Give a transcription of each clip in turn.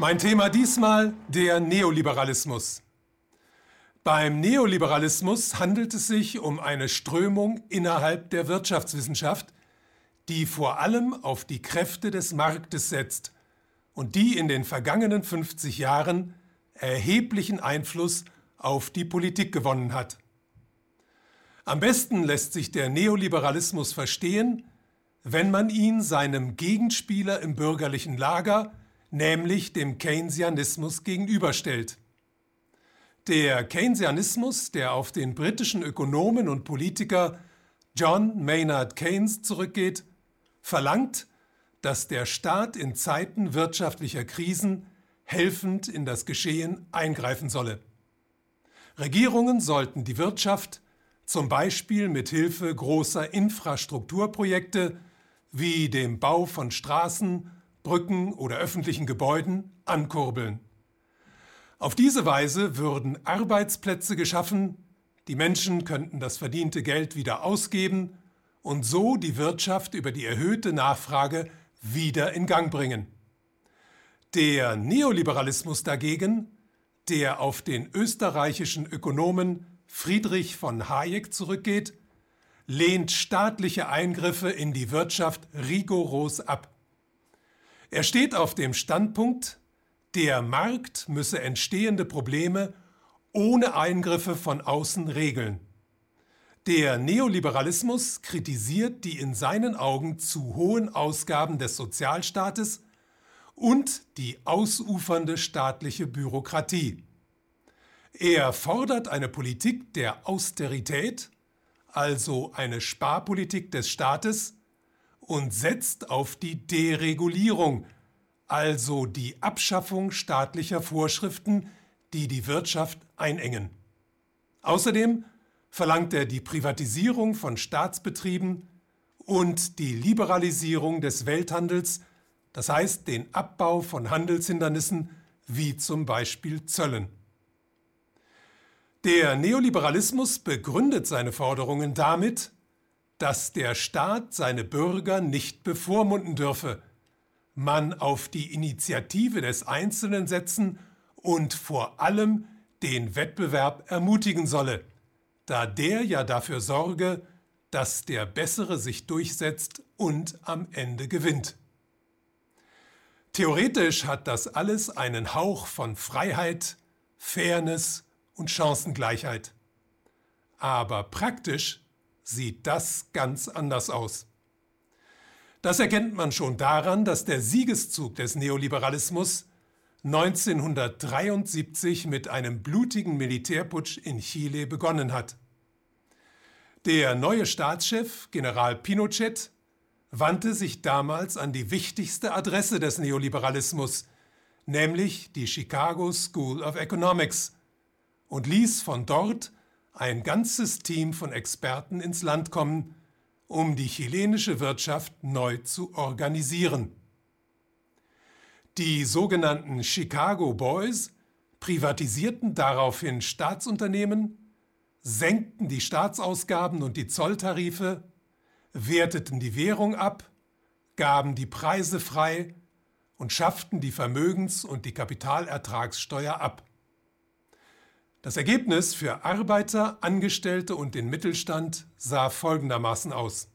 Mein Thema diesmal der Neoliberalismus. Beim Neoliberalismus handelt es sich um eine Strömung innerhalb der Wirtschaftswissenschaft, die vor allem auf die Kräfte des Marktes setzt und die in den vergangenen 50 Jahren erheblichen Einfluss auf die Politik gewonnen hat. Am besten lässt sich der Neoliberalismus verstehen, wenn man ihn seinem Gegenspieler im bürgerlichen Lager, nämlich dem Keynesianismus, gegenüberstellt. Der Keynesianismus, der auf den britischen Ökonomen und Politiker John Maynard Keynes zurückgeht, verlangt, dass der Staat in Zeiten wirtschaftlicher Krisen helfend in das Geschehen eingreifen solle. Regierungen sollten die Wirtschaft zum Beispiel mit Hilfe großer Infrastrukturprojekte wie dem Bau von Straßen, Brücken oder öffentlichen Gebäuden ankurbeln. Auf diese Weise würden Arbeitsplätze geschaffen, die Menschen könnten das verdiente Geld wieder ausgeben und so die Wirtschaft über die erhöhte Nachfrage wieder in Gang bringen. Der Neoliberalismus dagegen, der auf den österreichischen Ökonomen Friedrich von Hayek zurückgeht, lehnt staatliche Eingriffe in die Wirtschaft rigoros ab. Er steht auf dem Standpunkt, der Markt müsse entstehende Probleme ohne Eingriffe von außen regeln. Der Neoliberalismus kritisiert die in seinen Augen zu hohen Ausgaben des Sozialstaates und die ausufernde staatliche Bürokratie. Er fordert eine Politik der Austerität, also eine Sparpolitik des Staates, und setzt auf die Deregulierung, also die Abschaffung staatlicher Vorschriften, die die Wirtschaft einengen. Außerdem verlangt er die Privatisierung von Staatsbetrieben und die Liberalisierung des Welthandels, das heißt den Abbau von Handelshindernissen wie zum Beispiel Zöllen. Der Neoliberalismus begründet seine Forderungen damit, dass der Staat seine Bürger nicht bevormunden dürfe, man auf die Initiative des Einzelnen setzen und vor allem den Wettbewerb ermutigen solle, da der ja dafür sorge, dass der Bessere sich durchsetzt und am Ende gewinnt. Theoretisch hat das alles einen Hauch von Freiheit, Fairness und Chancengleichheit. Aber praktisch sieht das ganz anders aus. Das erkennt man schon daran, dass der Siegeszug des Neoliberalismus 1973 mit einem blutigen Militärputsch in Chile begonnen hat. Der neue Staatschef, General Pinochet, wandte sich damals an die wichtigste Adresse des Neoliberalismus, nämlich die Chicago School of Economics, und ließ von dort ein ganzes Team von Experten ins Land kommen, um die chilenische Wirtschaft neu zu organisieren. Die sogenannten Chicago Boys privatisierten daraufhin Staatsunternehmen, senkten die Staatsausgaben und die Zolltarife, werteten die Währung ab, gaben die Preise frei und schafften die Vermögens- und die Kapitalertragssteuer ab. Das Ergebnis für Arbeiter, Angestellte und den Mittelstand sah folgendermaßen aus.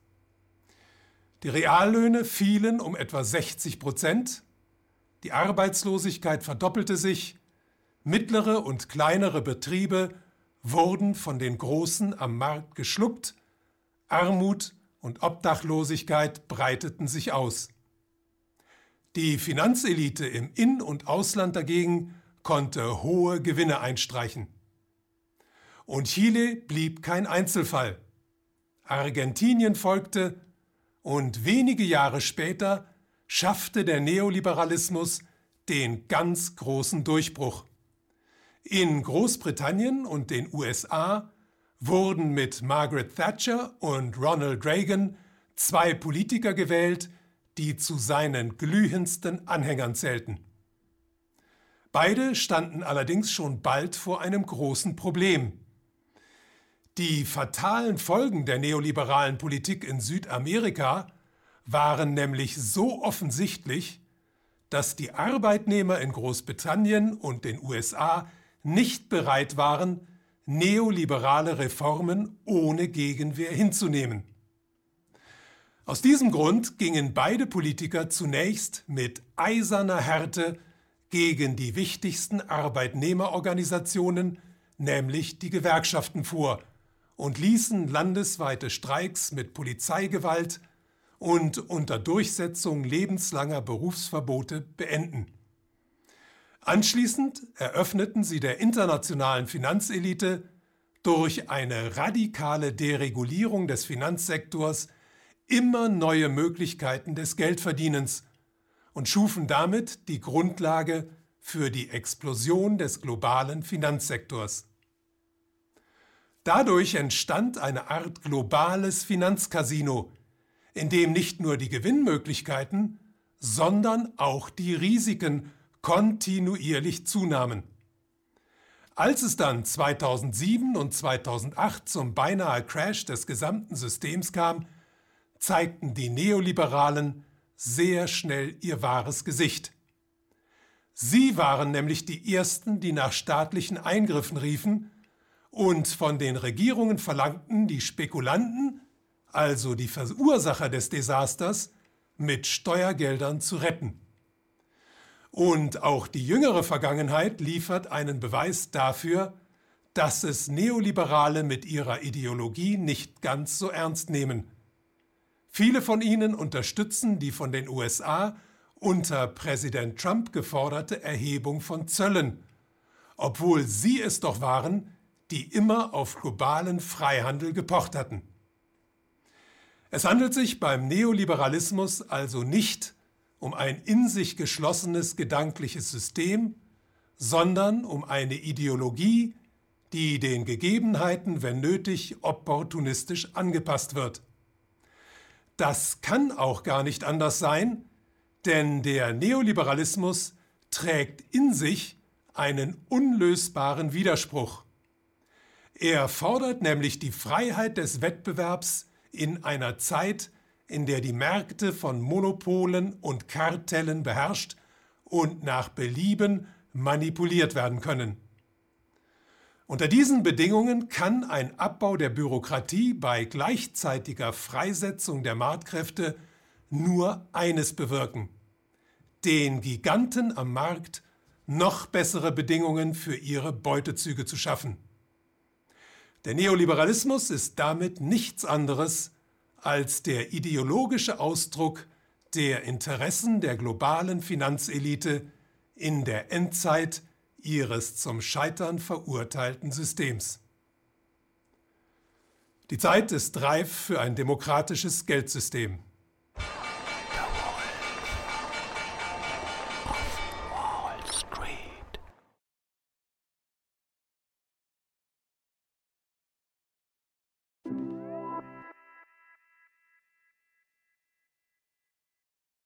Die Reallöhne fielen um etwa 60 Prozent, die Arbeitslosigkeit verdoppelte sich, mittlere und kleinere Betriebe wurden von den Großen am Markt geschluckt, Armut und Obdachlosigkeit breiteten sich aus. Die Finanzelite im In- und Ausland dagegen konnte hohe Gewinne einstreichen. Und Chile blieb kein Einzelfall. Argentinien folgte und wenige Jahre später schaffte der Neoliberalismus den ganz großen Durchbruch. In Großbritannien und den USA wurden mit Margaret Thatcher und Ronald Reagan zwei Politiker gewählt, die zu seinen glühendsten Anhängern zählten. Beide standen allerdings schon bald vor einem großen Problem. Die fatalen Folgen der neoliberalen Politik in Südamerika waren nämlich so offensichtlich, dass die Arbeitnehmer in Großbritannien und den USA nicht bereit waren, neoliberale Reformen ohne Gegenwehr hinzunehmen. Aus diesem Grund gingen beide Politiker zunächst mit eiserner Härte gegen die wichtigsten Arbeitnehmerorganisationen, nämlich die Gewerkschaften, vor und ließen landesweite Streiks mit Polizeigewalt und unter Durchsetzung lebenslanger Berufsverbote beenden. Anschließend eröffneten sie der internationalen Finanzelite durch eine radikale Deregulierung des Finanzsektors immer neue Möglichkeiten des Geldverdienens und schufen damit die Grundlage für die Explosion des globalen Finanzsektors. Dadurch entstand eine Art globales Finanzcasino, in dem nicht nur die Gewinnmöglichkeiten, sondern auch die Risiken kontinuierlich zunahmen. Als es dann 2007 und 2008 zum beinahe Crash des gesamten Systems kam, zeigten die Neoliberalen sehr schnell ihr wahres Gesicht. Sie waren nämlich die Ersten, die nach staatlichen Eingriffen riefen und von den Regierungen verlangten, die Spekulanten, also die Verursacher des Desasters, mit Steuergeldern zu retten. Und auch die jüngere Vergangenheit liefert einen Beweis dafür, dass es Neoliberale mit ihrer Ideologie nicht ganz so ernst nehmen. Viele von ihnen unterstützen die von den USA unter Präsident Trump geforderte Erhebung von Zöllen, obwohl sie es doch waren, die immer auf globalen Freihandel gepocht hatten. Es handelt sich beim Neoliberalismus also nicht um ein in sich geschlossenes gedankliches System, sondern um eine Ideologie, die den Gegebenheiten, wenn nötig, opportunistisch angepasst wird. Das kann auch gar nicht anders sein, denn der Neoliberalismus trägt in sich einen unlösbaren Widerspruch. Er fordert nämlich die Freiheit des Wettbewerbs in einer Zeit, in der die Märkte von Monopolen und Kartellen beherrscht und nach Belieben manipuliert werden können. Unter diesen Bedingungen kann ein Abbau der Bürokratie bei gleichzeitiger Freisetzung der Marktkräfte nur eines bewirken, den Giganten am Markt noch bessere Bedingungen für ihre Beutezüge zu schaffen. Der Neoliberalismus ist damit nichts anderes als der ideologische Ausdruck der Interessen der globalen Finanzelite in der Endzeit ihres zum Scheitern verurteilten Systems. Die Zeit ist reif für ein demokratisches Geldsystem.